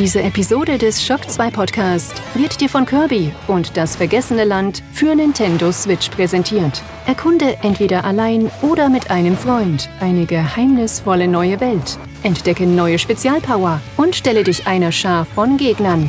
Diese Episode des Shock 2 Podcast wird dir von Kirby und das vergessene Land für Nintendo Switch präsentiert. Erkunde entweder allein oder mit einem Freund eine geheimnisvolle neue Welt. Entdecke neue Spezialpower und stelle dich einer Schar von Gegnern.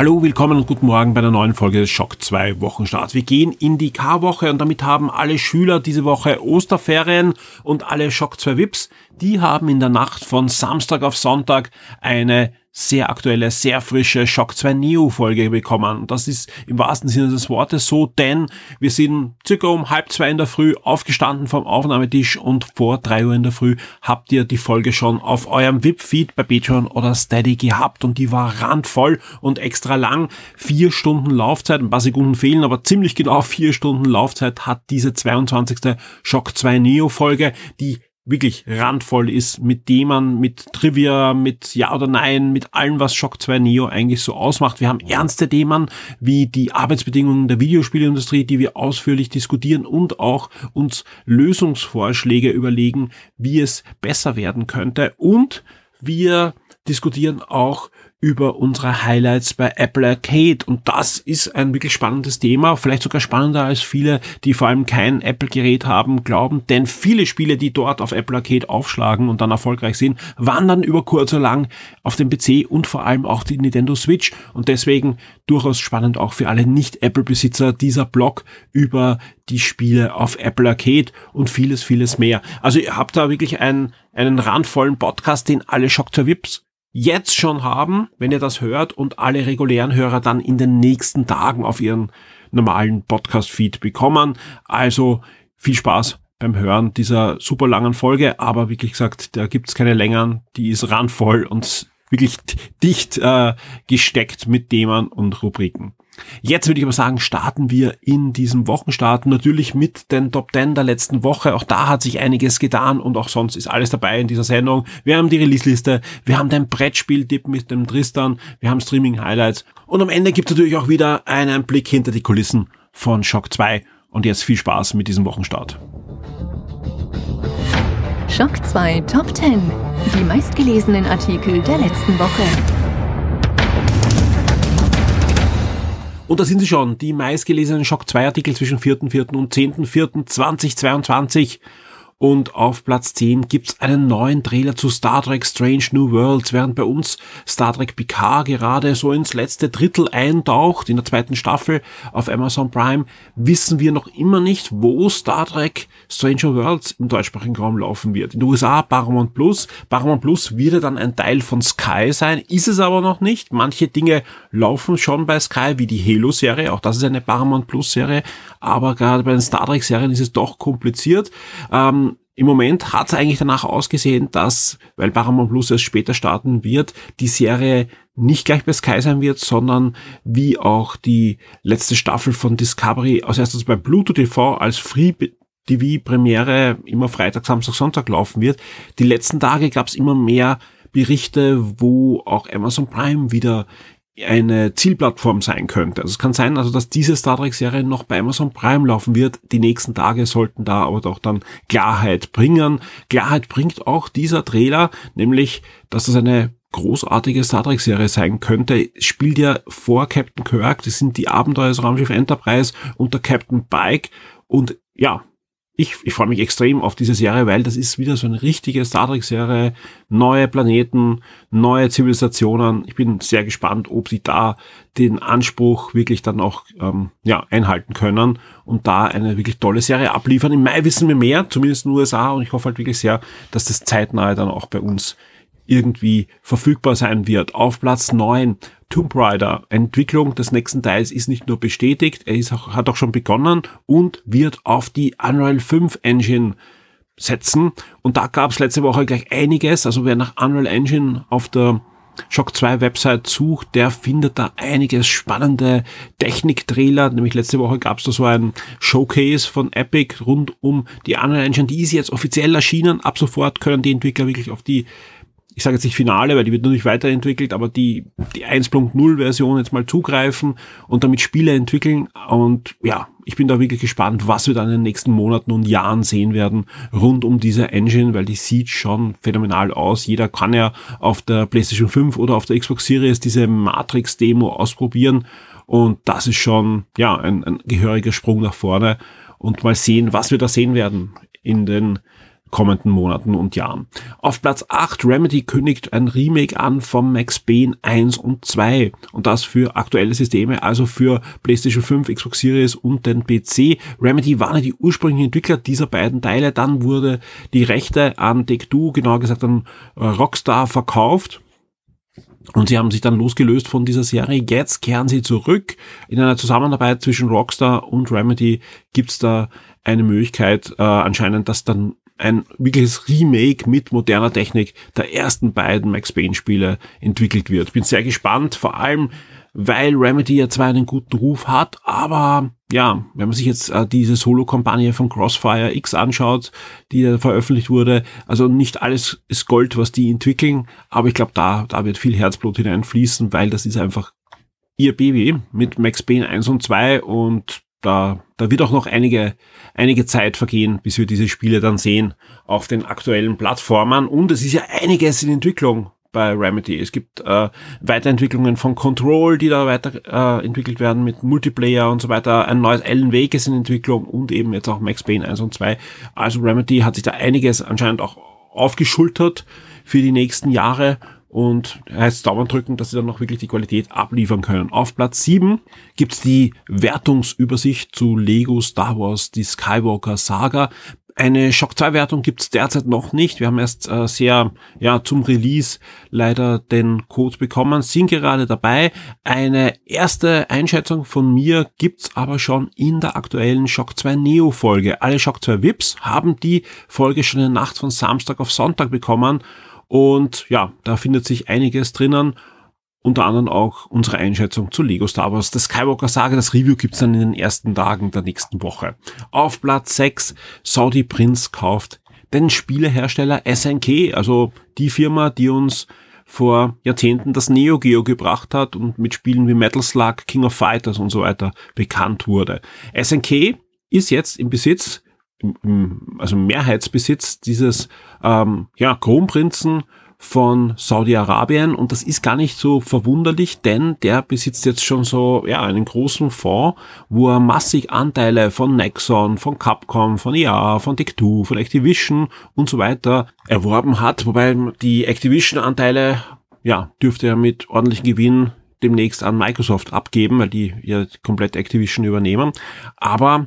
Hallo, willkommen und guten Morgen bei einer neuen Folge des Schock 2 Wochenstart. Wir gehen in die K-Woche und damit haben alle Schüler diese Woche Osterferien und alle Schock 2 VIPs, die haben in der Nacht von Samstag auf Sonntag eine sehr aktuelle, sehr frische Shock 2 Neo Folge bekommen. Das ist im wahrsten Sinne des Wortes so, denn wir sind circa um halb zwei in der Früh aufgestanden vom Aufnahmetisch und vor drei Uhr in der Früh habt ihr die Folge schon auf eurem VIP-Feed bei Patreon oder Steady gehabt und die war randvoll und extra lang. Vier Stunden Laufzeit, ein paar Sekunden fehlen, aber ziemlich genau vier Stunden Laufzeit hat diese 22. Shock 2 Neo Folge, die wirklich randvoll ist, mit man mit Trivia, mit Ja oder Nein, mit allem, was Shock 2 Neo eigentlich so ausmacht. Wir haben ernste Themen wie die Arbeitsbedingungen der Videospielindustrie, die wir ausführlich diskutieren und auch uns Lösungsvorschläge überlegen, wie es besser werden könnte. Und wir diskutieren auch über unsere Highlights bei Apple Arcade. Und das ist ein wirklich spannendes Thema, vielleicht sogar spannender als viele, die vor allem kein Apple-Gerät haben, glauben. Denn viele Spiele, die dort auf Apple Arcade aufschlagen und dann erfolgreich sind, wandern über kurz oder lang auf den PC und vor allem auch die Nintendo Switch. Und deswegen durchaus spannend auch für alle Nicht-Apple-Besitzer dieser Blog über die Spiele auf Apple Arcade und vieles, vieles mehr. Also ihr habt da wirklich einen, einen randvollen Podcast, den alle Shock zur Vips jetzt schon haben, wenn ihr das hört und alle regulären Hörer dann in den nächsten Tagen auf ihren normalen Podcast-Feed bekommen. Also viel Spaß beim Hören dieser super langen Folge, aber wirklich gesagt, da gibt's keine längeren, die ist randvoll und wirklich dicht äh, gesteckt mit Themen und Rubriken. Jetzt würde ich aber sagen, starten wir in diesem Wochenstart natürlich mit den Top 10 der letzten Woche. Auch da hat sich einiges getan und auch sonst ist alles dabei in dieser Sendung. Wir haben die Release-Liste, wir haben den Brettspiel-Tipp mit dem Tristan, wir haben Streaming-Highlights und am Ende gibt es natürlich auch wieder einen Blick hinter die Kulissen von Shock 2. Und jetzt viel Spaß mit diesem Wochenstart. Shock 2 Top 10. Die meistgelesenen Artikel der letzten Woche. Und da sind sie schon, die meistgelesenen Shock 2 Artikel zwischen 4.4. und 10.4.2022. Und auf Platz 10 gibt's einen neuen Trailer zu Star Trek Strange New Worlds, während bei uns Star Trek Picard gerade so ins letzte Drittel eintaucht, in der zweiten Staffel auf Amazon Prime, wissen wir noch immer nicht, wo Star Trek Stranger Worlds im deutschsprachigen Raum laufen wird. In den USA Paramount Plus. Paramount Plus wird dann ein Teil von Sky sein, ist es aber noch nicht. Manche Dinge laufen schon bei Sky, wie die Halo-Serie, auch das ist eine Paramount Plus-Serie, aber gerade bei den Star Trek-Serien ist es doch kompliziert. Ähm, im Moment hat es eigentlich danach ausgesehen, dass, weil Paramount Plus erst später starten wird, die Serie nicht gleich bei Sky sein wird, sondern wie auch die letzte Staffel von Discovery aus erstes bei Bluetooth TV als Free TV Premiere immer Freitag, Samstag, Sonntag laufen wird. Die letzten Tage gab es immer mehr Berichte, wo auch Amazon Prime wieder eine Zielplattform sein könnte. Also es kann sein, also dass diese Star Trek Serie noch bei Amazon Prime laufen wird. Die nächsten Tage sollten da aber doch dann Klarheit bringen. Klarheit bringt auch dieser Trailer, nämlich, dass das eine großartige Star Trek Serie sein könnte, spielt ja vor Captain Kirk. Das sind die Abenteuer des Raumschiff Enterprise unter Captain Pike und ja, ich, ich freue mich extrem auf diese Serie, weil das ist wieder so eine richtige Star Trek-Serie. Neue Planeten, neue Zivilisationen. Ich bin sehr gespannt, ob sie da den Anspruch wirklich dann auch ähm, ja, einhalten können und da eine wirklich tolle Serie abliefern. Im Mai wissen wir mehr, zumindest in den USA, und ich hoffe halt wirklich sehr, dass das zeitnahe dann auch bei uns irgendwie verfügbar sein wird. Auf Platz 9 Tomb Raider. Entwicklung des nächsten Teils ist nicht nur bestätigt, er ist auch, hat auch schon begonnen und wird auf die Unreal 5 Engine setzen. Und da gab es letzte Woche gleich einiges. Also wer nach Unreal Engine auf der Shock 2 Website sucht, der findet da einiges spannende Technik-Trailer. Nämlich letzte Woche gab es da so ein Showcase von Epic rund um die Unreal Engine. Die ist jetzt offiziell erschienen. Ab sofort können die Entwickler wirklich auf die ich sage jetzt nicht Finale, weil die wird natürlich weiterentwickelt, aber die, die 1.0 Version jetzt mal zugreifen und damit Spiele entwickeln. Und ja, ich bin da wirklich gespannt, was wir dann in den nächsten Monaten und Jahren sehen werden rund um diese Engine, weil die sieht schon phänomenal aus. Jeder kann ja auf der PlayStation 5 oder auf der Xbox Series diese Matrix-Demo ausprobieren. Und das ist schon, ja, ein, ein gehöriger Sprung nach vorne. Und mal sehen, was wir da sehen werden in den kommenden Monaten und Jahren. Auf Platz 8 Remedy kündigt ein Remake an von Max Payne 1 und 2 und das für aktuelle Systeme, also für PlayStation 5, Xbox Series und den PC. Remedy waren die ursprünglichen Entwickler dieser beiden Teile, dann wurde die Rechte an Take-Two, genauer gesagt an äh, Rockstar verkauft. Und sie haben sich dann losgelöst von dieser Serie. Jetzt kehren sie zurück. In einer Zusammenarbeit zwischen Rockstar und Remedy gibt's da eine Möglichkeit äh, anscheinend, dass dann ein wirkliches Remake mit moderner Technik der ersten beiden Max Payne Spiele entwickelt wird. Bin sehr gespannt, vor allem weil Remedy ja zwar einen guten Ruf hat, aber ja, wenn man sich jetzt äh, diese Solo-Kampagne von Crossfire X anschaut, die da veröffentlicht wurde, also nicht alles ist Gold, was die entwickeln, aber ich glaube, da, da wird viel Herzblut hineinfließen, weil das ist einfach ihr Baby mit Max Payne 1 und 2 und da, da wird auch noch einige, einige Zeit vergehen, bis wir diese Spiele dann sehen auf den aktuellen Plattformen. Und es ist ja einiges in Entwicklung bei Remedy. Es gibt äh, Weiterentwicklungen von Control, die da weiter äh, werden mit Multiplayer und so weiter. Ein neues Alan Wake ist in Entwicklung und eben jetzt auch Max Payne 1 und 2. Also Remedy hat sich da einiges anscheinend auch aufgeschultert für die nächsten Jahre und heißt Daumen drücken, dass sie dann noch wirklich die Qualität abliefern können. Auf Platz 7 gibt's die Wertungsübersicht zu Lego Star Wars, die Skywalker Saga. Eine Shock 2 Wertung gibt's derzeit noch nicht. Wir haben erst äh, sehr ja zum Release leider den Code bekommen, sind gerade dabei. Eine erste Einschätzung von mir gibt's aber schon in der aktuellen Shock 2 Neo Folge. Alle Shock 2 Vips haben die Folge schon in der Nacht von Samstag auf Sonntag bekommen und ja, da findet sich einiges drinnen. Unter anderem auch unsere Einschätzung zu Lego Star Wars. Das Skywalker Saga, das Review gibt's dann in den ersten Tagen der nächsten Woche. Auf Platz 6, Saudi Prince kauft den Spielehersteller SNK, also die Firma, die uns vor Jahrzehnten das Neo Geo gebracht hat und mit Spielen wie Metal Slug, King of Fighters und so weiter bekannt wurde. SNK ist jetzt im Besitz also Mehrheitsbesitz dieses ähm, ja, Kronprinzen von Saudi-Arabien. Und das ist gar nicht so verwunderlich, denn der besitzt jetzt schon so ja einen großen Fonds, wo er massig Anteile von Nexon, von Capcom, von EA, von Take-Two, von Activision und so weiter erworben hat, wobei die Activision-Anteile ja dürfte er mit ordentlichem Gewinn demnächst an Microsoft abgeben, weil die ja komplett Activision übernehmen, aber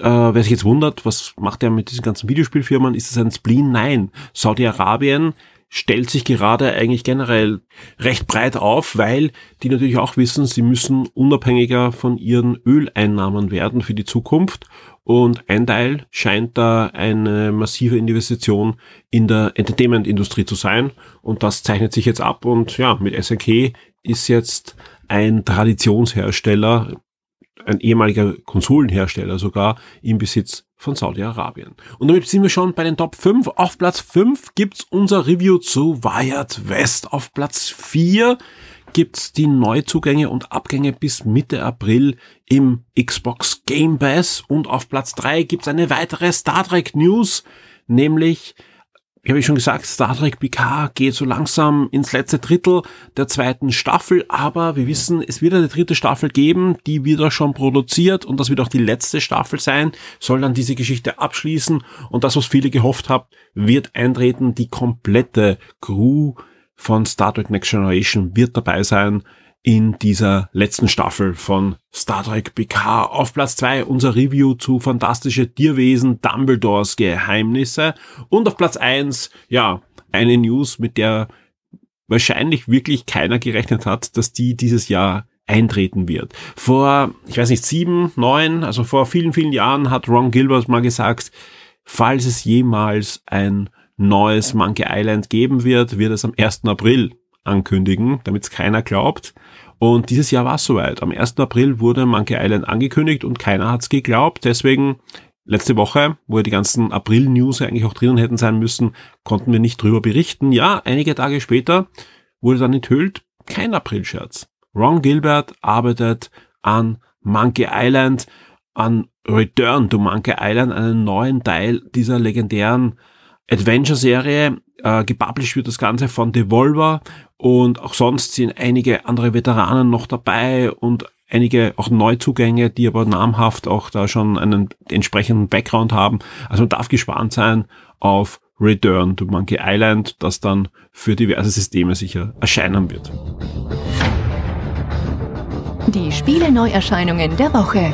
äh, wer sich jetzt wundert, was macht er mit diesen ganzen Videospielfirmen? Ist es ein Spleen? Nein. Saudi-Arabien stellt sich gerade eigentlich generell recht breit auf, weil die natürlich auch wissen, sie müssen unabhängiger von ihren Öleinnahmen werden für die Zukunft. Und ein Teil scheint da eine massive Investition in der Entertainment-Industrie zu sein. Und das zeichnet sich jetzt ab. Und ja, mit SNK ist jetzt ein Traditionshersteller ein ehemaliger Konsolenhersteller sogar im Besitz von Saudi-Arabien. Und damit sind wir schon bei den Top 5. Auf Platz 5 gibt's unser Review zu Wired West. Auf Platz 4 gibt's die Neuzugänge und Abgänge bis Mitte April im Xbox Game Pass. Und auf Platz 3 gibt's eine weitere Star Trek News, nämlich wie habe ich schon gesagt, Star Trek Picard geht so langsam ins letzte Drittel der zweiten Staffel, aber wir wissen, es wird eine dritte Staffel geben, die wird auch schon produziert und das wird auch die letzte Staffel sein, soll dann diese Geschichte abschließen und das, was viele gehofft haben, wird eintreten, die komplette Crew von Star Trek Next Generation wird dabei sein in dieser letzten Staffel von Star Trek PK. Auf Platz zwei unser Review zu Fantastische Tierwesen Dumbledores Geheimnisse. Und auf Platz eins ja, eine News, mit der wahrscheinlich wirklich keiner gerechnet hat, dass die dieses Jahr eintreten wird. Vor, ich weiß nicht, sieben, neun, also vor vielen, vielen Jahren hat Ron Gilbert mal gesagt, falls es jemals ein neues Monkey Island geben wird, wird es am 1. April ankündigen, damit es keiner glaubt. Und dieses Jahr war es soweit. Am 1. April wurde Monkey Island angekündigt und keiner hat es geglaubt. Deswegen letzte Woche, wo die ganzen April-News eigentlich auch drinnen hätten sein müssen, konnten wir nicht drüber berichten. Ja, einige Tage später wurde dann enthüllt, kein April-Scherz. Ron Gilbert arbeitet an Monkey Island, an Return to Monkey Island, einen neuen Teil dieser legendären Adventure-Serie. Äh, gepublished wird das Ganze von Devolver und auch sonst sind einige andere Veteranen noch dabei und einige auch Neuzugänge, die aber namhaft auch da schon einen entsprechenden Background haben. Also man darf gespannt sein auf Return to Monkey Island, das dann für diverse Systeme sicher erscheinen wird. Die Spiele-Neuerscheinungen der Woche.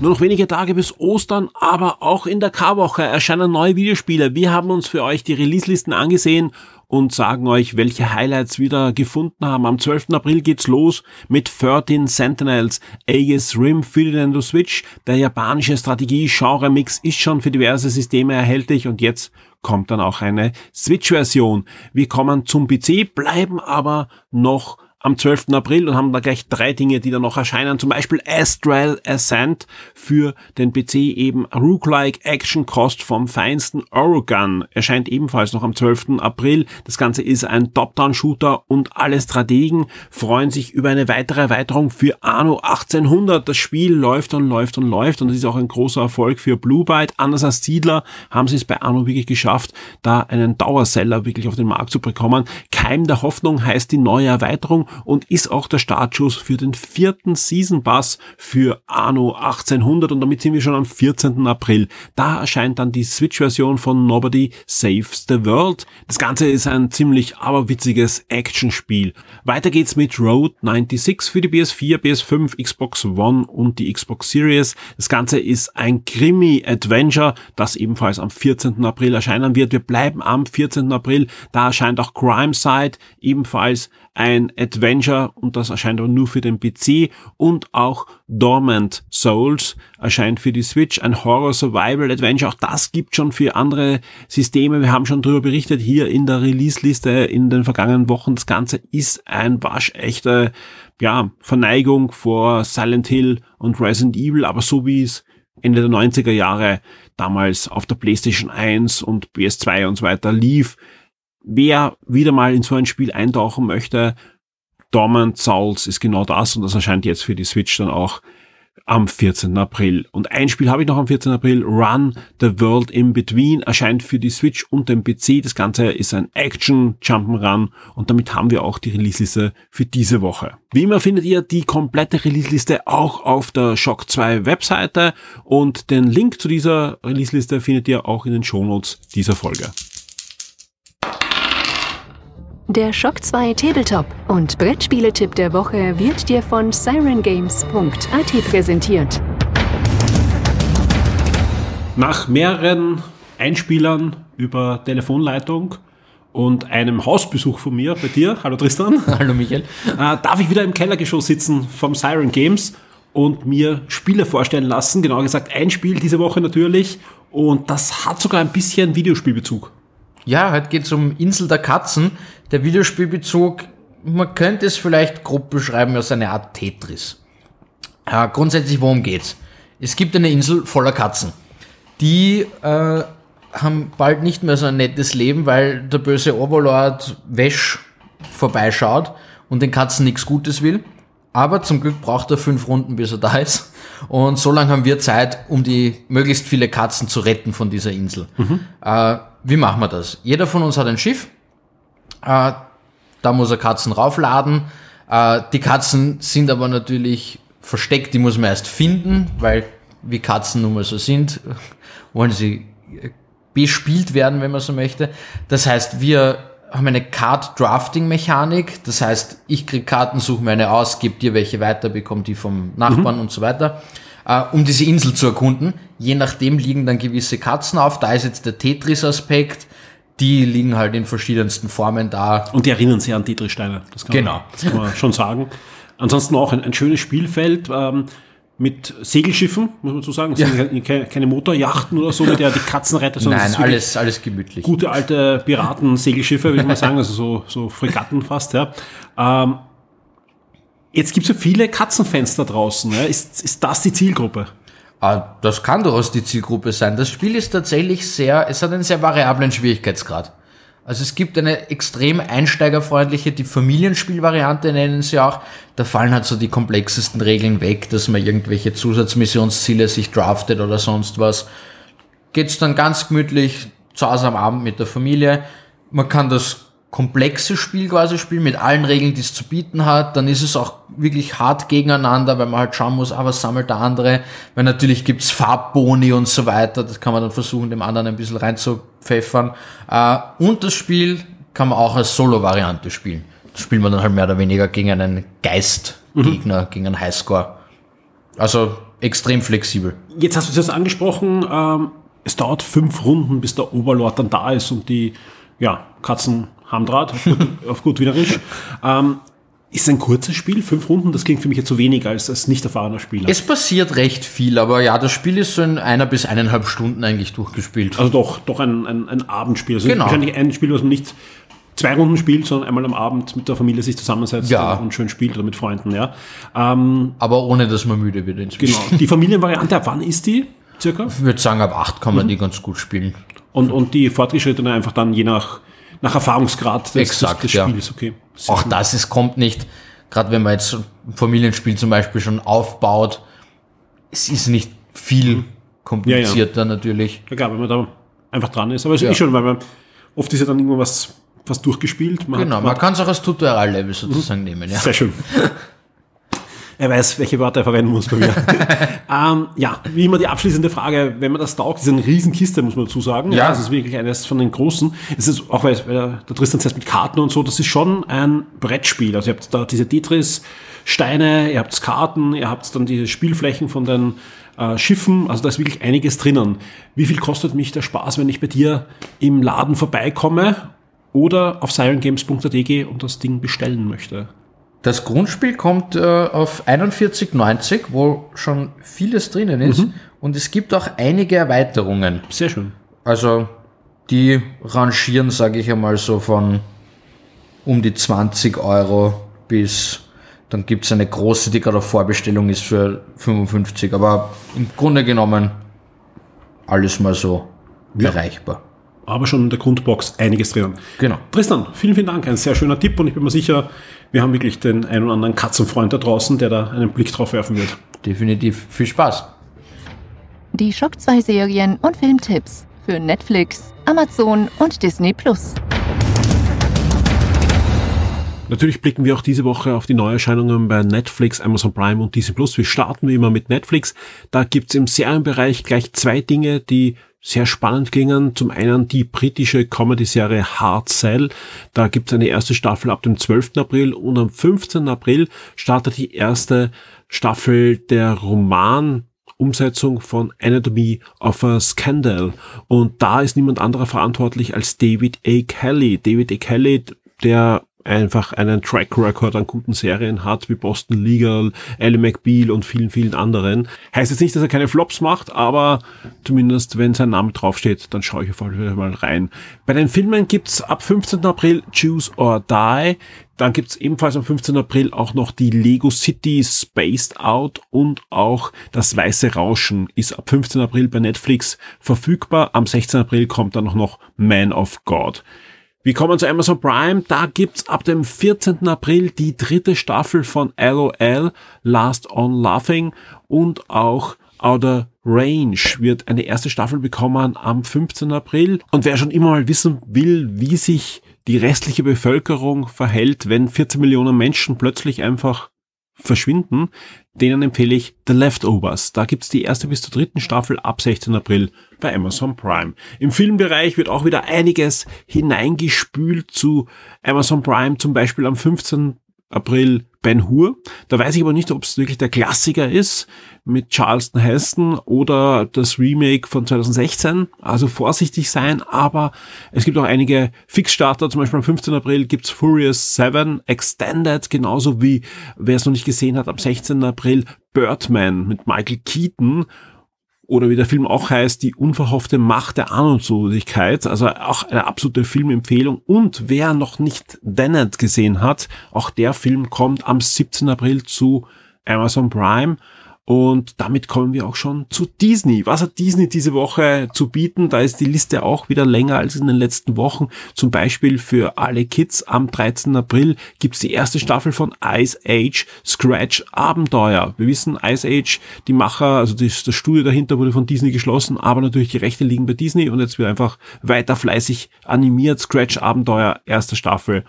Nur noch wenige Tage bis Ostern, aber auch in der K-Woche erscheinen neue Videospiele. Wir haben uns für euch die Release-Listen angesehen und sagen euch, welche Highlights wieder gefunden haben. Am 12. April geht's los mit 13 Sentinels, Aegis Rim für die Nintendo Switch. Der japanische Strategie-Genre-Mix ist schon für diverse Systeme erhältlich und jetzt kommt dann auch eine Switch-Version. Wir kommen zum PC, bleiben aber noch am 12. April und haben da gleich drei Dinge, die da noch erscheinen. Zum Beispiel Astral Ascent für den PC eben Rook-like Action Cost vom feinsten Oregon erscheint ebenfalls noch am 12. April. Das Ganze ist ein Top-Down-Shooter und alle Strategen freuen sich über eine weitere Erweiterung für Anno 1800. Das Spiel läuft und läuft und läuft und es ist auch ein großer Erfolg für Blue Byte. Anders als Siedler haben sie es bei Anno wirklich geschafft, da einen Dauerseller wirklich auf den Markt zu bekommen. Keim der Hoffnung heißt die neue Erweiterung und ist auch der Startschuss für den vierten Season Pass für Anno 1800 und damit sind wir schon am 14. April. Da erscheint dann die Switch-Version von Nobody Saves the World. Das Ganze ist ein ziemlich aberwitziges Actionspiel. Weiter geht's mit Road 96 für die PS4, PS5, Xbox One und die Xbox Series. Das Ganze ist ein Krimi-Adventure, das ebenfalls am 14. April erscheinen wird. Wir bleiben am 14. April. Da erscheint auch Crime Side, ebenfalls ein Adventure und das erscheint aber nur für den PC und auch Dormant Souls erscheint für die Switch, ein Horror Survival Adventure. Auch das gibt schon für andere Systeme. Wir haben schon darüber berichtet hier in der Release-Liste in den vergangenen Wochen. Das Ganze ist ein waschechter, ja, Verneigung vor Silent Hill und Resident Evil, aber so wie es Ende der 90er Jahre damals auf der PlayStation 1 und PS2 und so weiter lief, wer wieder mal in so ein Spiel eintauchen möchte, Dormant Souls ist genau das und das erscheint jetzt für die Switch dann auch am 14. April. Und ein Spiel habe ich noch am 14. April, Run the World in Between, erscheint für die Switch und den PC. Das Ganze ist ein Action Jump'n'Run und damit haben wir auch die Release-Liste für diese Woche. Wie immer findet ihr die komplette Release-Liste auch auf der Shock 2 Webseite und den Link zu dieser Release-Liste findet ihr auch in den Shownotes dieser Folge. Der Shock 2 Tabletop und Brettspieletipp der Woche wird dir von sirengames.at präsentiert. Nach mehreren Einspielern über Telefonleitung und einem Hausbesuch von mir bei dir, hallo Tristan. Hallo Michael. Äh, darf ich wieder im Kellergeschoss sitzen vom Siren Games und mir Spiele vorstellen lassen. Genau gesagt, ein Spiel diese Woche natürlich. Und das hat sogar ein bisschen Videospielbezug. Ja, heute geht es um Insel der Katzen. Der Videospielbezug, man könnte es vielleicht grob beschreiben als eine Art Tetris. Äh, grundsätzlich, worum geht's? Es gibt eine Insel voller Katzen. Die äh, haben bald nicht mehr so ein nettes Leben, weil der böse Overlord Wesch vorbeischaut und den Katzen nichts Gutes will. Aber zum Glück braucht er fünf Runden, bis er da ist. Und so lange haben wir Zeit, um die möglichst viele Katzen zu retten von dieser Insel. Mhm. Äh, wie machen wir das? Jeder von uns hat ein Schiff. Äh, da muss er Katzen raufladen. Äh, die Katzen sind aber natürlich versteckt, die muss man erst finden, weil wie Katzen nun mal so sind, wollen sie äh, bespielt werden, wenn man so möchte. Das heißt, wir haben eine Card-Drafting-Mechanik. Das heißt, ich krieg Karten, suche mir eine aus, gebe dir welche weiter, bekomme die vom Nachbarn mhm. und so weiter. Äh, um diese Insel zu erkunden. Je nachdem liegen dann gewisse Katzen auf. Da ist jetzt der Tetris-Aspekt. Die liegen halt in verschiedensten Formen da. Und die erinnern sehr an Tetris-Steine. Das kann Genau. Man, das kann man schon sagen. Ansonsten auch ein, ein schönes Spielfeld ähm, mit Segelschiffen, muss man so sagen. Es Ja. sind keine, Motorjachten oder so, mit der die Katzen rettet, sondern Nein, alles, alles gemütlich. gute alte Piraten-Segelschiffe, würde ich mal sagen, also so, so Fregatten fast, ja. Ähm, jetzt gibt es ja viele Katzenfans da draußen. Ja. Ist, ist das die Zielgruppe? Ah, das kann durchaus die Zielgruppe sein. Das Spiel ist tatsächlich sehr, es hat einen sehr variablen Schwierigkeitsgrad. Also es gibt eine extrem einsteigerfreundliche, die Familienspielvariante nennen sie auch. Da fallen halt so die komplexesten Regeln weg, dass man irgendwelche Zusatzmissionsziele sich draftet oder sonst was. Geht's dann ganz gemütlich zu Hause am Abend mit der Familie. Man kann das komplexe Spiel quasi spielen mit allen Regeln, die es zu bieten hat. Dann ist es auch wirklich hart gegeneinander, weil man halt schauen muss, ah, was sammelt der andere. Weil natürlich gibt's Farbboni und so weiter. Das kann man dann versuchen, dem anderen ein bisschen reinzupfeffern. Äh, und das Spiel kann man auch als Solo-Variante spielen. Das spielt man dann halt mehr oder weniger gegen einen Geist-Gegner, gegen einen Highscore. Also extrem flexibel. Jetzt hast du es jetzt angesprochen, ähm, es dauert fünf Runden, bis der Oberlord dann da ist und die ja, Katzen haben Draht, auf gut, auf gut Wienerisch. Ähm, ist ein kurzes Spiel, fünf Runden, das klingt für mich jetzt zu wenig als, als nicht erfahrener Spieler. Es passiert recht viel, aber ja, das Spiel ist so in einer bis eineinhalb Stunden eigentlich durchgespielt. Also doch, doch ein, ein, ein Abendspiel. Also Genau. wahrscheinlich ein Spiel, was man nicht zwei Runden spielt, sondern einmal am Abend mit der Familie sich zusammensetzt Ja. und schön spielt oder mit Freunden, ja. Ähm, aber ohne, dass man müde wird genau. Die Familienvariante, ab wann ist die? Circa? Ich würde sagen, ab acht kann man die ganz gut spielen. Und, und die fortgeschrittene einfach dann je nach, nach Erfahrungsgrad des, Exakt, des, des ja. Spiels, okay. Sehr Auch das ist, kommt nicht, gerade wenn man jetzt ein Familienspiel zum Beispiel schon aufbaut, es ist nicht viel komplizierter natürlich. Ja klar, wenn man da einfach dran ist. Aber es ist Ja. eh schon, weil man oft ist ja dann irgendwo was, was durchgespielt. Man Genau, hat, man kann es auch als Tutorial-Level sozusagen nehmen, ja. Sehr schön. Er weiß, welche Wörter er verwenden muss bei mir. ähm, ja, wie immer die abschließende Frage, wenn man das taugt, ist eine Riesenkiste, muss man dazu sagen. Ja. Es ist wirklich eines von den großen. Es ist auch, weil, der Tristan selbst mit Karten und so, das ist schon ein Brettspiel. Also ihr habt da diese Tetris-Steine, ihr habt Karten, ihr habt dann diese Spielflächen von den äh, Schiffen, also da ist wirklich einiges drinnen. Wie viel kostet mich der Spaß, wenn ich bei dir im Laden vorbeikomme oder auf sirengames.at gehe und das Ding bestellen möchte? Das Grundspiel kommt äh, auf 41,90, wo schon vieles drinnen ist. Und es gibt auch einige Erweiterungen. Sehr schön. Also die rangieren, sage ich einmal, so von um die 20 Euro bis dann gibt's eine große, die gerade auf Vorbestellung ist für 55. Aber im Grunde genommen alles mal so Ja. erreichbar. aber schon in der Grundbox einiges drinnen. Genau. Tristan, vielen, vielen Dank. Ein sehr schöner Tipp und ich bin mir sicher, wir haben wirklich den einen oder anderen Katzenfreund da draußen, der da einen Blick drauf werfen wird. Definitiv viel Spaß. Die Schock 2 Serien und Filmtipps für Netflix, Amazon und Disney Plus. Natürlich blicken wir auch diese Woche auf die Neuerscheinungen bei Netflix, Amazon Prime und Disney Plus. Wir starten wie immer mit Netflix. Da gibt's im Serienbereich gleich zwei Dinge, die sehr spannend klingen. Zum einen die britische Comedy-Serie Hard Cell. Da gibt's eine erste Staffel ab dem 12. April und am 15. April startet die erste Staffel der Roman Umsetzung von Anatomy of a Scandal. Und da ist niemand anderer verantwortlich als David A. Kelly. David A. Kelly, der einfach einen Track Record an guten Serien hat, wie Boston Legal, Ellie McBeal und vielen, vielen anderen. Heißt jetzt nicht, dass er keine Flops macht, aber zumindest, wenn sein Name draufsteht, dann schaue ich auf alle Fälle mal rein. Bei den Filmen gibt's ab 15. April Choose or Die. Dann gibt's ebenfalls am 15. April auch noch die Lego City Spaced Out und auch das Weiße Rauschen ist ab 15. April bei Netflix verfügbar. Am 16. April kommt dann noch Man of God. Wir kommen zu Amazon Prime. Da gibt's ab dem 14. April die dritte Staffel von LOL, Last on Laughing und auch Outer Range wird eine erste Staffel bekommen am 15. April. Und wer schon immer mal wissen will, wie sich die restliche Bevölkerung verhält, wenn 14 Millionen Menschen plötzlich einfach verschwinden, denen empfehle ich The Leftovers. Da gibt's die erste bis zur dritten Staffel ab 16. April bei Amazon Prime. Im Filmbereich wird auch wieder einiges hineingespült zu Amazon Prime, zum Beispiel am 15. April Ben Hur. Da weiß ich aber nicht, ob es wirklich der Klassiker ist mit Charleston Heston oder das Remake von 2016. Also vorsichtig sein, aber es gibt auch einige Fixstarter. Zum Beispiel am 15. April gibt's Furious 7 Extended, genauso wie, wer es noch nicht gesehen hat, am 16. April Birdman mit Michael Keaton oder wie der Film auch heißt, die unverhoffte Macht der Ahnungslosigkeit, also auch eine absolute Filmempfehlung. Und wer noch nicht Dennett gesehen hat, auch der Film kommt am 17. April zu Amazon Prime. Und damit kommen wir auch schon zu Disney. Was hat Disney diese Woche zu bieten? Da ist die Liste auch wieder länger als in den letzten Wochen. Zum Beispiel für alle Kids am 13. April gibt's die erste Staffel von Ice Age Scratch Abenteuer. Wir wissen, Ice Age, die Macher, also das, das Studio dahinter wurde von Disney geschlossen, aber natürlich die Rechte liegen bei Disney und jetzt wird einfach weiter fleißig animiert. Scratch Abenteuer, erste Staffel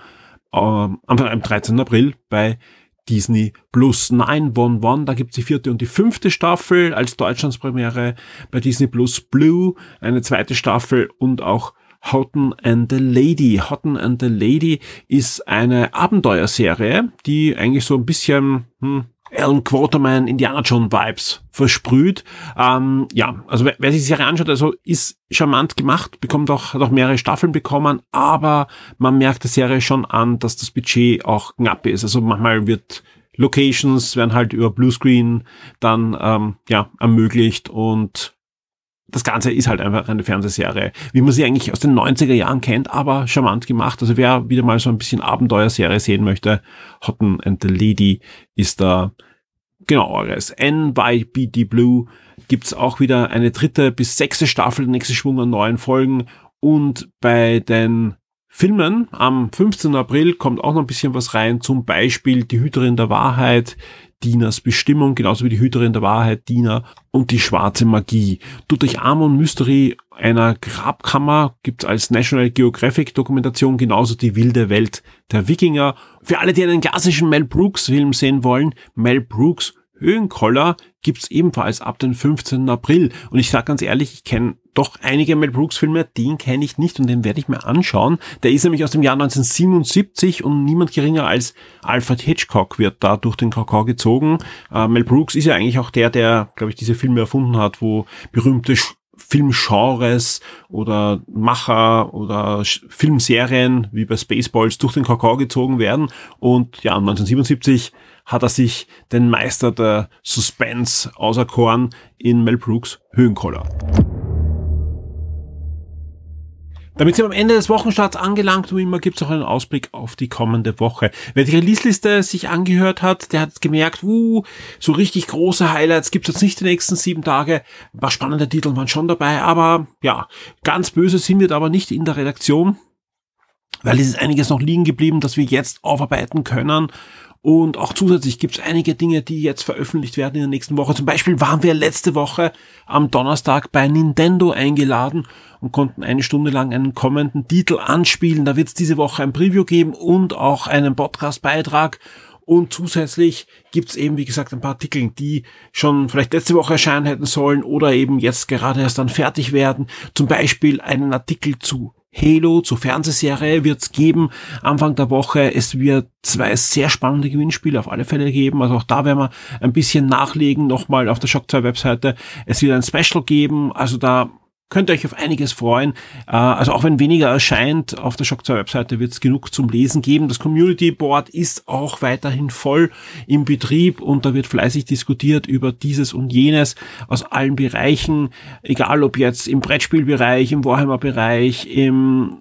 ähm, am 13. April bei Disney Plus 911. Da gibt's die vierte und die fünfte Staffel als Deutschlandspremiere bei Disney Plus Blue, eine zweite Staffel und auch Houghton and the Lady. Houghton and the Lady ist eine Abenteuerserie, die eigentlich so ein bisschen hm, Alan Quaterman, Indiana Jones Vibes versprüht. Ähm, ja, also wer, wer sich die Serie anschaut, also ist charmant gemacht, bekommt auch, hat auch mehrere Staffeln bekommen, aber man merkt der Serie schon an, dass das Budget auch knapp ist. Also manchmal wird Locations werden halt über Bluescreen dann ähm, ja ermöglicht und das Ganze ist halt einfach eine Fernsehserie, wie man sie eigentlich aus den 90er Jahren kennt, aber charmant gemacht. Also wer wieder mal so ein bisschen Abenteuerserie sehen möchte, Hotten and the Lady ist da genau eures. NYBD Blue gibt's auch wieder eine dritte bis sechste Staffel, nächste Schwung an neuen Folgen und bei den Filmen am 15. April kommt auch noch ein bisschen was rein, zum Beispiel Die Hüterin der Wahrheit, Dinas Bestimmung, genauso wie die Hüterin der Wahrheit, Dina und die schwarze Magie. Tutanchamun Mystery einer Grabkammer gibt's als National Geographic Dokumentation, genauso die wilde Welt der Wikinger. Für alle, die einen klassischen Mel Brooks Film sehen wollen, Mel Brooks Höhenkoller gibt's ebenfalls ab dem 15. April. Und ich sage ganz ehrlich, ich kenne doch einige Mel Brooks Filme, den kenne ich nicht und den werde ich mir anschauen. Der ist nämlich aus dem Jahr 1977 und niemand geringer als Alfred Hitchcock wird da durch den Kakao gezogen. Äh, Mel Brooks ist ja eigentlich auch der, der, glaube ich, diese Filme erfunden hat, wo berühmte Filmgenres oder Macher oder Filmserien wie bei Spaceballs durch den Kakao gezogen werden. Und ja, 1977 hat er sich den Meister der Suspense auserkoren in Mel Brooks Höhenkoller. Damit sind wir am Ende des Wochenstarts angelangt und immer gibt es auch einen Ausblick auf die kommende Woche. Wer die Release-Liste sich angehört hat, der hat gemerkt, uh, so richtig große Highlights gibt es jetzt nicht die nächsten sieben Tage. Ein paar spannende Titel waren schon dabei, aber ja, ganz böse sind wir aber nicht in der Redaktion, weil es ist einiges noch liegen geblieben, das wir jetzt aufarbeiten können. Und auch zusätzlich gibt es einige Dinge, die jetzt veröffentlicht werden in der nächsten Woche. Zum Beispiel waren wir letzte Woche am Donnerstag bei Nintendo eingeladen und konnten eine Stunde lang einen kommenden Titel anspielen. Da wird es diese Woche ein Preview geben und auch einen Podcast-Beitrag. Und zusätzlich gibt's eben, wie gesagt, ein paar Artikel, die schon vielleicht letzte Woche erscheinen hätten sollen oder eben jetzt gerade erst dann fertig werden. Zum Beispiel einen Artikel zu Halo zur Fernsehserie wird's geben Anfang der Woche. Es wird zwei sehr spannende Gewinnspiele auf alle Fälle geben. Also auch da werden wir ein bisschen nachlegen, nochmal auf der Shock 2 Webseite. Es wird ein Special geben. Also da könnt ihr euch auf einiges freuen. Äh, also auch wenn weniger erscheint, auf der Shock 2 Webseite wird es genug zum Lesen geben. Das Community Board ist auch weiterhin voll im Betrieb und da wird fleißig diskutiert über dieses und jenes aus allen Bereichen, egal ob jetzt im Brettspielbereich, im Warhammer-Bereich, im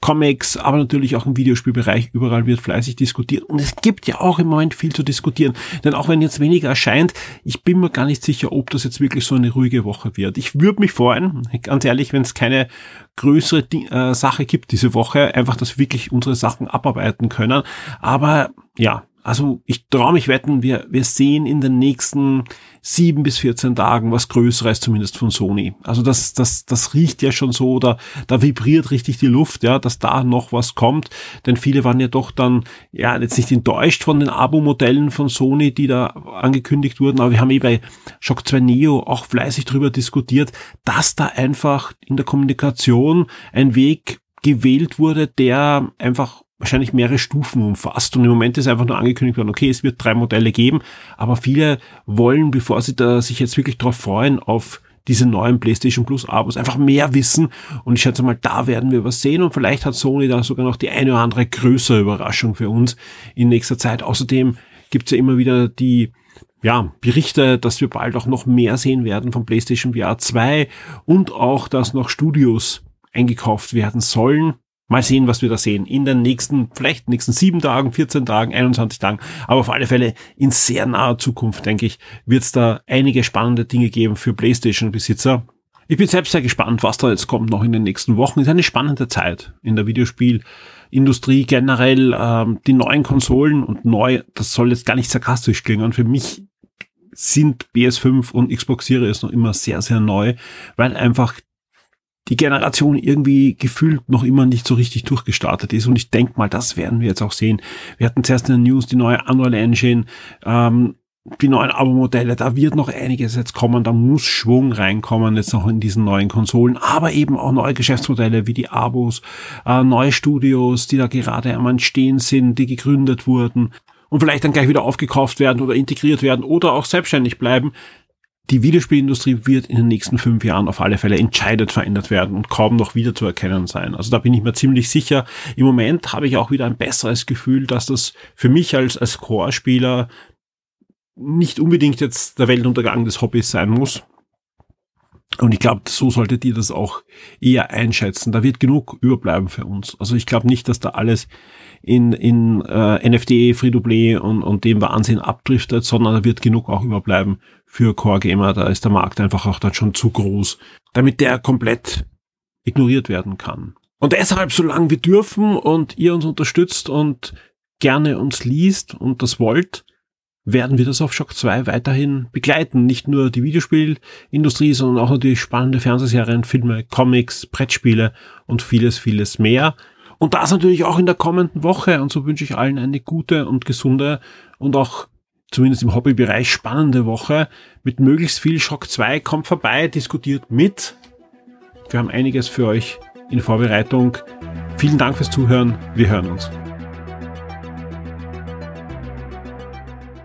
Comics, aber natürlich auch im Videospielbereich, überall wird fleißig diskutiert. Und es gibt ja auch im Moment viel zu diskutieren. Denn auch wenn jetzt weniger erscheint, ich bin mir gar nicht sicher, ob das jetzt wirklich so eine ruhige Woche wird. Ich würde mich freuen, ganz ehrlich, wenn es keine größere äh, Sache gibt diese Woche, einfach, dass wir wirklich unsere Sachen abarbeiten können. Aber ja, also ich traue mich wetten, wir, wir sehen in den nächsten sieben bis 14 Tagen was Größeres zumindest von Sony. Also das, das, das riecht ja schon so, da, da vibriert richtig die Luft, ja, dass da noch was kommt. Denn viele waren ja doch dann, ja, jetzt nicht enttäuscht von den Abo-Modellen von Sony, die da angekündigt wurden, aber wir haben eh bei Shock 2 Neo auch fleißig drüber diskutiert, dass da einfach in der Kommunikation ein Weg gewählt wurde, der einfach wahrscheinlich mehrere Stufen umfasst. Und im Moment ist einfach nur angekündigt worden, okay, es wird drei Modelle geben, aber viele wollen, bevor sie da sich jetzt wirklich drauf freuen, auf diese neuen PlayStation Plus Abos einfach mehr wissen. Und ich schätze mal, da werden wir was sehen. Und vielleicht hat Sony da sogar noch die eine oder andere größere Überraschung für uns in nächster Zeit. Außerdem gibt's ja immer wieder die ja, Berichte, dass wir bald auch noch mehr sehen werden von PlayStation VR 2 und auch, dass noch Studios eingekauft werden sollen. Mal sehen, was wir da sehen. In den nächsten, vielleicht nächsten sieben Tagen, 14 Tagen, 21 Tagen, aber auf alle Fälle in sehr naher Zukunft, denke ich, wird es da einige spannende Dinge geben für PlayStation-Besitzer. Ich bin selbst sehr gespannt, was da jetzt kommt noch in den nächsten Wochen. Ist eine spannende Zeit in der Videospielindustrie generell. Ähm, die neuen Konsolen und neu, das soll jetzt gar nicht sarkastisch klingen. Für mich sind PS5 und Xbox Series noch immer sehr, sehr neu, weil einfach die Generation irgendwie gefühlt noch immer nicht so richtig durchgestartet ist. Und ich denke mal, das werden wir jetzt auch sehen. Wir hatten zuerst in der News die neue Unreal Engine, ähm, die neuen Abo-Modelle, da wird noch einiges jetzt kommen, da muss Schwung reinkommen jetzt noch in diesen neuen Konsolen, aber eben auch neue Geschäftsmodelle wie die Abos, äh, neue Studios, die da gerade am Entstehen sind, die gegründet wurden und vielleicht dann gleich wieder aufgekauft werden oder integriert werden oder auch selbstständig bleiben. Die Videospielindustrie wird in den nächsten fünf Jahren auf alle Fälle entscheidend verändert werden und kaum noch wieder zu erkennen sein. Also da bin ich mir ziemlich sicher. Im Moment habe ich auch wieder ein besseres Gefühl, dass das für mich als, als Core-Spieler nicht unbedingt jetzt der Weltuntergang des Hobbys sein muss. Und ich glaube, so solltet ihr das auch eher einschätzen. Da wird genug überbleiben für uns. Also ich glaube nicht, dass da alles in, in äh, NFT, Free-to-Play und, und dem Wahnsinn abdriftet, sondern da wird genug auch überbleiben für Core Gamer. Da ist der Markt einfach auch dann schon zu groß, damit der komplett ignoriert werden kann. Und deshalb, solange wir dürfen und ihr uns unterstützt und gerne uns liest und das wollt, werden wir das auf Shock 2 weiterhin begleiten. Nicht nur die Videospielindustrie, sondern auch natürlich spannende Fernsehserien, Filme, Comics, Brettspiele und vieles, vieles mehr. Und das natürlich auch in der kommenden Woche. Und so wünsche ich allen eine gute und gesunde und auch zumindest im Hobbybereich spannende Woche mit möglichst viel Shock 2. Kommt vorbei, diskutiert mit. Wir haben einiges für euch in Vorbereitung. Vielen Dank fürs Zuhören. Wir hören uns.